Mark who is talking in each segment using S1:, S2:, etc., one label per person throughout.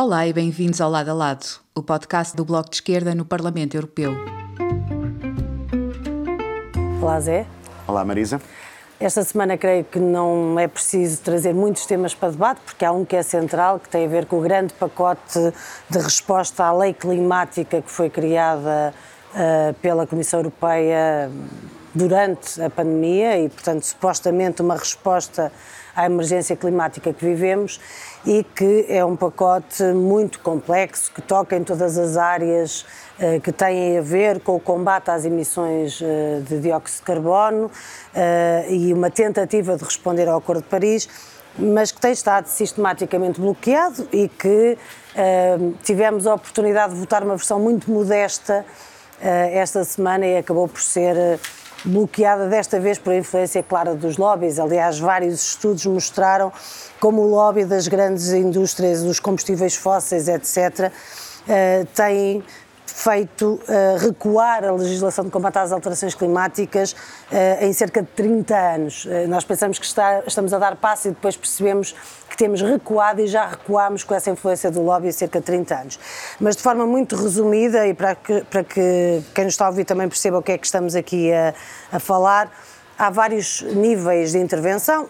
S1: Olá e bem-vindos ao Lado a Lado, o podcast do Bloco de Esquerda no Parlamento Europeu.
S2: Olá, Zé.
S3: Olá, Marisa.
S2: Esta semana creio que não é preciso trazer muitos temas para debate, porque há um que é central, que tem a ver com o grande pacote de resposta à lei climática que foi criada uh, pela Comissão Europeia durante a pandemia e, portanto, supostamente uma resposta à emergência climática que vivemos e que é um pacote muito complexo, que toca em todas as áreas eh, que têm a ver com o combate às emissões eh, de dióxido de carbono eh, e uma tentativa de responder ao Acordo de Paris, mas que tem estado sistematicamente bloqueado e que tivemos a oportunidade de votar uma versão muito modesta esta semana e acabou por ser bloqueada desta vez por influência clara dos lobbies. Aliás, vários estudos mostraram como o lobby das grandes indústrias, dos combustíveis fósseis, etc., eh, tem feito uh, recuar a legislação de combate às alterações climáticas uh, em cerca de 30 anos. Uh, nós pensamos que está, estamos a dar passo e depois percebemos que temos recuado e já recuámos com essa influência do lobby há cerca de 30 anos. Mas de forma muito resumida e para que, para que quem nos está a ouvir também perceba o que é que estamos aqui a, a falar, há vários níveis de intervenção.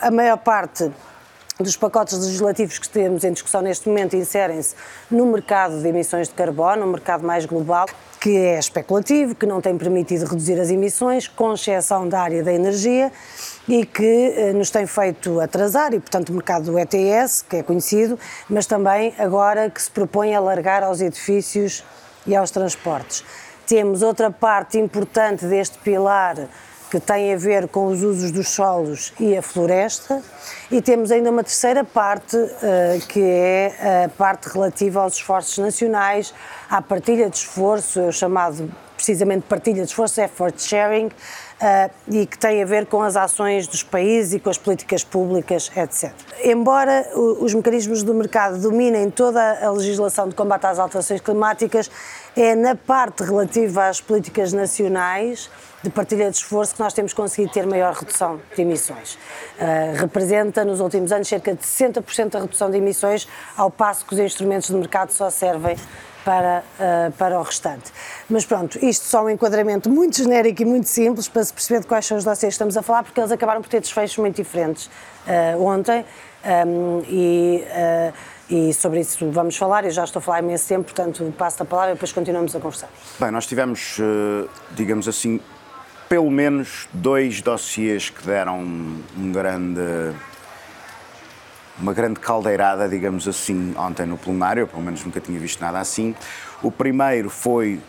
S2: A maior parte dos pacotes legislativos que temos em discussão neste momento inserem-se no mercado de emissões de carbono, um mercado mais global, que é especulativo, que não tem permitido reduzir as emissões, com exceção da área da energia, e que eh, nos tem feito atrasar, e portanto o mercado do ETS, que é conhecido, mas também agora que se propõe alargar aos edifícios e aos transportes. Temos outra parte importante deste pilar que tem a ver com os usos dos solos e a floresta, e temos ainda uma terceira parte, uh, que é a parte relativa aos esforços nacionais, à partilha de esforço, é chamado precisamente partilha de esforço, effort sharing, uh, e que tem a ver com as ações dos países e com as políticas públicas, etc. Embora os mecanismos do mercado dominem toda a legislação de combate às alterações climáticas, é na parte relativa às políticas nacionais de partilha de esforço que nós temos conseguido ter maior redução de emissões. Uh, representa nos últimos anos cerca de 60% da redução de emissões, ao passo que os instrumentos de mercado só servem para, uh, para o restante. Mas pronto, isto só um enquadramento muito genérico e muito simples para se perceber de quais são os dossiês que estamos a falar, porque eles acabaram por ter desfechos muito diferentes uh, ontem um, e, uh, e sobre isso vamos falar. Eu já estou a falar imenso tempo, portanto passo a palavra e depois continuamos a conversar.
S3: Bem, nós tivemos, digamos assim, pelo menos dois dossiês que deram um grande uma grande caldeirada, digamos assim, ontem no plenário, pelo menos nunca tinha visto nada assim. O primeiro foi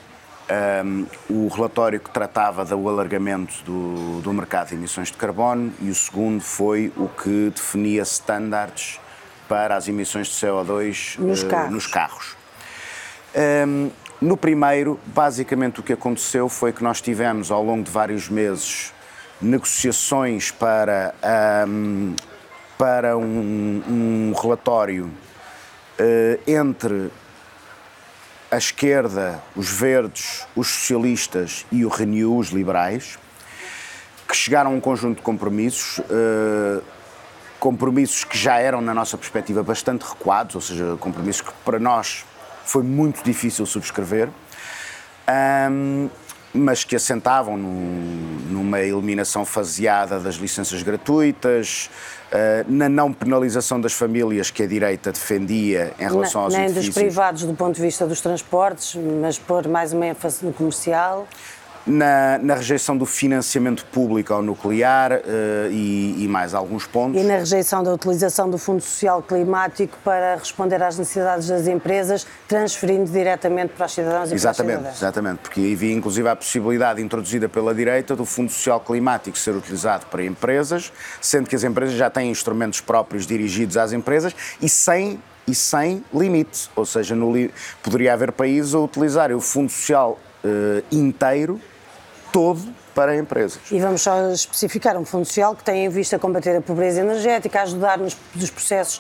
S3: um, o relatório que tratava do alargamento do, do mercado de emissões de carbono e o segundo foi o que definia estándares para as emissões de CO2
S2: nos uh, carros.
S3: Nos carros. Um, no primeiro, basicamente o que aconteceu foi que nós tivemos ao longo de vários meses negociações para um, para um, um relatório uh, entre a esquerda, os verdes, os socialistas e o Renew, os liberais, que chegaram a um conjunto de compromissos, uh, compromissos que já eram, na nossa perspectiva, bastante recuados, ou seja, compromissos que para nós foi muito difícil subscrever. Um, mas que assentavam numa eliminação faseada das licenças gratuitas, uh, na não penalização das famílias que a direita defendia em relação
S2: Na,
S3: aos
S2: nem
S3: edifícios.
S2: Nem dos privados do ponto de vista dos transportes, mas pôr mais uma ênfase no comercial
S3: na, na, rejeição do financiamento público ao nuclear uh, e, e, mais alguns pontos.
S2: E na rejeição da utilização do Fundo Social Climático para responder às necessidades das empresas, transferindo diretamente para os cidadãos e
S3: exatamente,
S2: para as
S3: Exatamente, porque havia inclusive a possibilidade introduzida pela direita do Fundo Social Climático ser utilizado para empresas, sendo que as empresas já têm instrumentos próprios dirigidos às empresas e sem e sem limite, ou seja, no, poderia haver países a utilizar o Fundo Social uh, inteiro todo para empresas.
S2: E vamos só especificar um fundo social que tem em vista combater a pobreza energética, ajudar nos, nos processos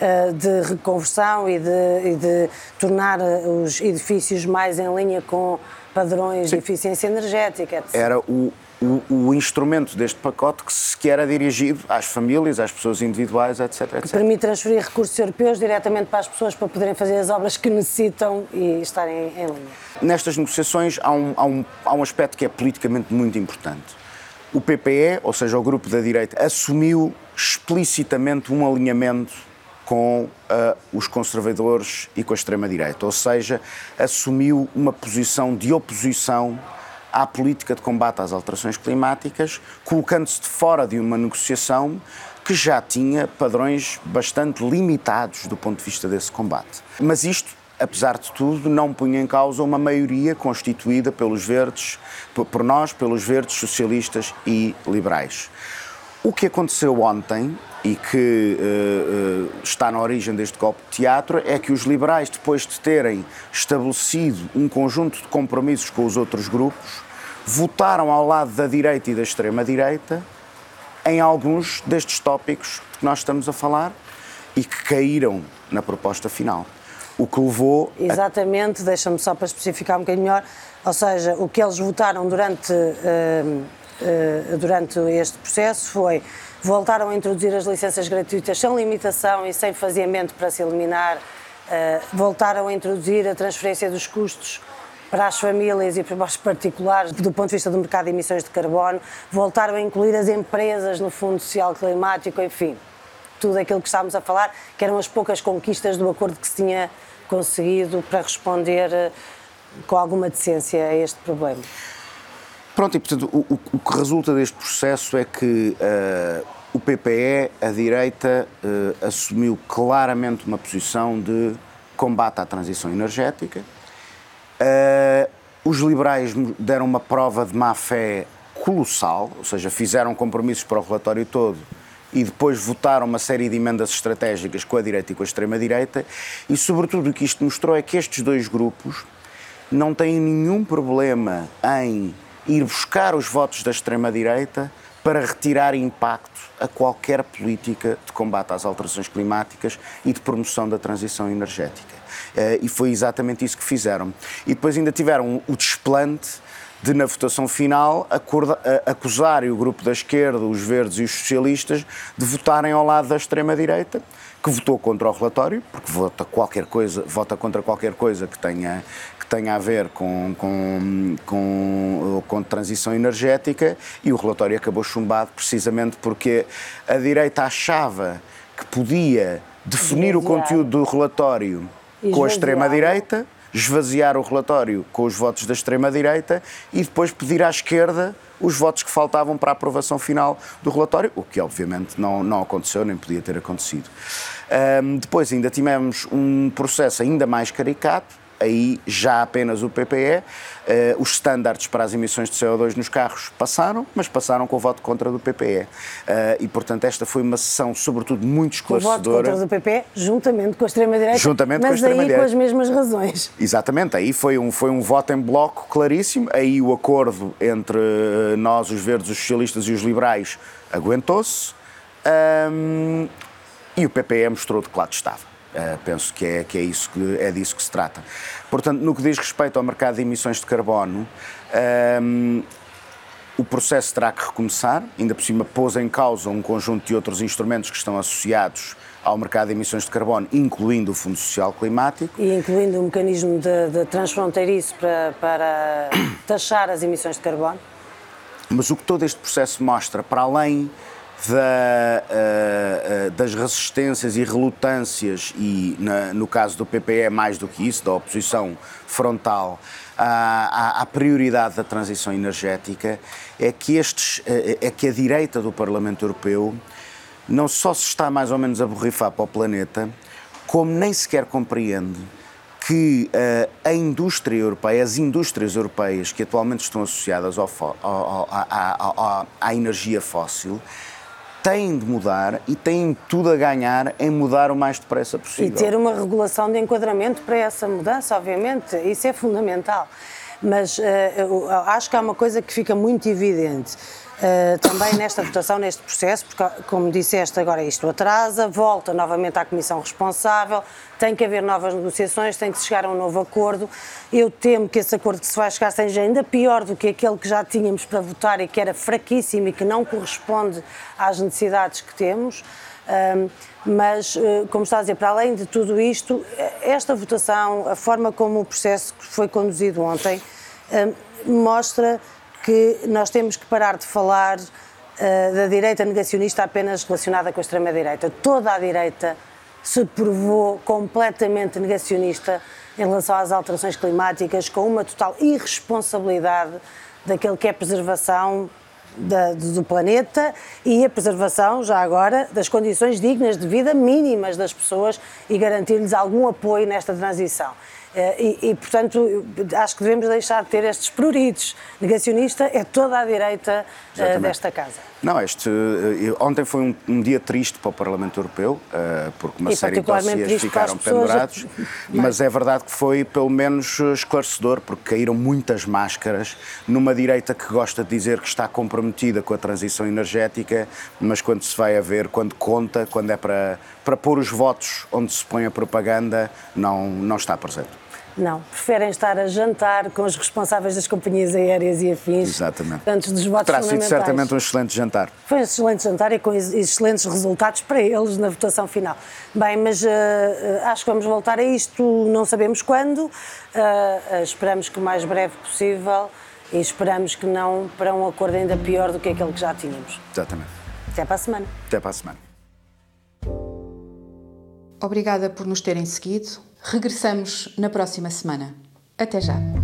S2: uh, de reconversão e de, e de, tornar eh, os edifícios mais em linha com padrões Sim. de eficiência energética, etc.
S3: Era o, o, o, instrumento deste pacote que sequer é dirigido às famílias, às pessoas individuais, etc. etc.
S2: Que permite transferir recursos europeus diretamente para as pessoas para poderem fazer as obras que necessitam e estarem em linha.
S3: Nestas negociações há um, há um, há um aspecto que é politicamente muito importante. O PPE, ou seja, o grupo da direita, assumiu explicitamente um alinhamento com uh, os conservadores e com a extrema-direita, ou seja, assumiu uma posição de oposição à política de combate às alterações climáticas, colocando-se de fora de uma negociação que já tinha padrões bastante limitados do ponto de vista desse combate. Mas isto, apesar de tudo, não punha em causa uma maioria constituída pelos verdes, por nós, pelos verdes socialistas e liberais. O que aconteceu ontem e que uh, uh, está na origem deste golpe de teatro é que os liberais, depois de terem estabelecido um conjunto de compromissos com os outros grupos, votaram ao lado da direita e da extrema-direita em alguns destes tópicos que nós estamos a falar e que caíram na proposta final. O que levou.
S2: Exatamente, a... deixa-me só para especificar um bocadinho melhor, ou seja, o que eles votaram durante, uh, durante este processo foi voltaram a introduzir as licenças gratuitas sem limitação e sem faziamento para se eliminar, uh, voltaram a introduzir a transferência dos custos para as famílias e para os particulares, do ponto de vista do mercado de emissões de carbono, voltaram a incluir as empresas no Fundo Social Climático, enfim, tudo aquilo que estávamos a falar, que eram as poucas conquistas do acordo que se tinha conseguido para responder eh, com alguma decência a este problema.
S3: Pronto, e portanto, o, o, que resulta deste processo é que uh, o PPE, a direita, uh, assumiu claramente uma posição de combate à transição energética, Uh, os liberais deram uma prova de má fé colossal, ou seja, fizeram compromissos para o relatório todo e depois votaram uma série de emendas estratégicas com a direita e com a extrema-direita, e sobretudo o que isto mostrou é que estes dois grupos não têm nenhum problema em ir buscar os votos da extrema-direita para retirar impacto a qualquer política de combate às alterações climáticas e de promoção da transição energética. Eh, e foi exatamente isso que fizeram. E depois ainda tiveram o desplante de, na votação final, acusarem o grupo da esquerda, os verdes e os socialistas, de votarem ao lado da extrema-direita, que votou contra o relatório, porque vota, qualquer coisa, vota contra qualquer coisa que tenha, tenha a ver com, com, com, com transição energética, e o relatório acabou chumbado precisamente porque a direita achava que podia definir o conteúdo do relatório com a extrema-direita, esvaziar o relatório com os votos da extrema-direita e depois pedir à esquerda os votos que faltavam para a aprovação final do relatório, o que obviamente não, não aconteceu, nem podia ter acontecido. Um, depois ainda tivemos um processo ainda mais caricato, aí já apenas o PPE. Uh, eh, os estándares para as emissões de CO2 nos carros passaram, mas passaram com o voto contra do PPE. Uh, eh, e, portanto, esta foi uma sessão, sobretudo, muito esclarecedora.
S2: O voto contra do PPE, juntamente com a extrema-direita,
S3: juntamente
S2: mas
S3: com a extrema-direita.
S2: com as mesmas razões.
S3: Exatamente, aí foi um, foi um voto em bloco claríssimo, aí o acordo entre eh, nós, os verdes, os socialistas e os liberais aguentou-se, um, e o PPE mostrou de que lado estava. Uh, penso que é, que é, isso que, é disso que se trata. Portanto, no que diz respeito ao mercado de emissões de carbono, um, o processo terá que recomeçar, ainda por cima pôs em causa um conjunto de outros instrumentos que estão associados ao mercado de emissões de carbono, incluindo o Fundo Social Climático.
S2: E incluindo o mecanismo de, de transfronteiriço para, para taxar as emissões de carbono?
S3: Mas o que todo este processo mostra, para além da, uh, uh, das resistências e relutâncias, e na, no caso do PPE mais do que isso, da oposição frontal à, prioridade da transição energética, é que, estes, uh, é que a direita do Parlamento Europeu não só se está mais ou menos a borrifar para o planeta, como nem sequer compreende que a indústria europeia, as indústrias europeias que atualmente estão associadas ao, ao, à, à energia fóssil, têm de mudar e têm tudo a ganhar em mudar o mais depressa possível.
S2: E ter uma regulação de enquadramento para essa mudança, obviamente, isso é fundamental. Mas uh, acho que há uma coisa que fica muito evidente. Uh, também nesta votação, neste processo, porque, como disseste, agora isto atrasa, volta novamente à Comissão responsável, tem que haver novas negociações, tem que chegar a um novo acordo. Eu temo que esse acordo que se vai chegar seja ainda pior do que aquele que já tínhamos para votar e que era fraquíssimo e que não corresponde às necessidades que temos. Um, mas, uh, como está a dizer, para além de tudo isto, esta votação, a forma como o processo foi conduzido ontem, um, mostra que nós temos que parar de falar uh, da direita negacionista apenas relacionada com a extrema-direita. Toda a direita se provou completamente negacionista em relação às alterações climáticas, com uma total irresponsabilidade daquele que é preservação da, do planeta e a preservação, já agora, das condições dignas de vida mínimas das pessoas e garantir-lhes algum apoio nesta transição. Eh, e, e, portanto, acho que devemos deixar de ter estes pruridos. Negacionista é toda a direita uh, desta casa.
S3: Não, este, uh, ontem foi um, um, dia triste para o Parlamento Europeu, porque uma e série de dossiês ficaram pendurados, mas é verdade que foi pelo menos esclarecedor, porque caíram muitas máscaras numa direita que gosta de dizer que está comprometida com a transição energética, mas quando se vai a ver, quando conta, quando é para, para pôr os votos onde se põe a propaganda, não, não está presente.
S2: Não, preferem estar a jantar com os responsáveis das companhias aéreas e afins.
S3: Exatamente.
S2: Antes dos votos Terá
S3: sido certamente um excelente jantar.
S2: Foi um excelente jantar e com excelentes resultados para eles na votação final. Bem, mas uh, acho que vamos voltar a isto, não sabemos quando, uh, uh, esperamos que o mais breve possível e esperamos que não para um acordo ainda pior do que aquele que já tínhamos.
S3: Exatamente.
S2: Até para a semana.
S3: Até para a semana.
S1: Obrigada por nos terem seguido. Regressamos na próxima semana. Até já!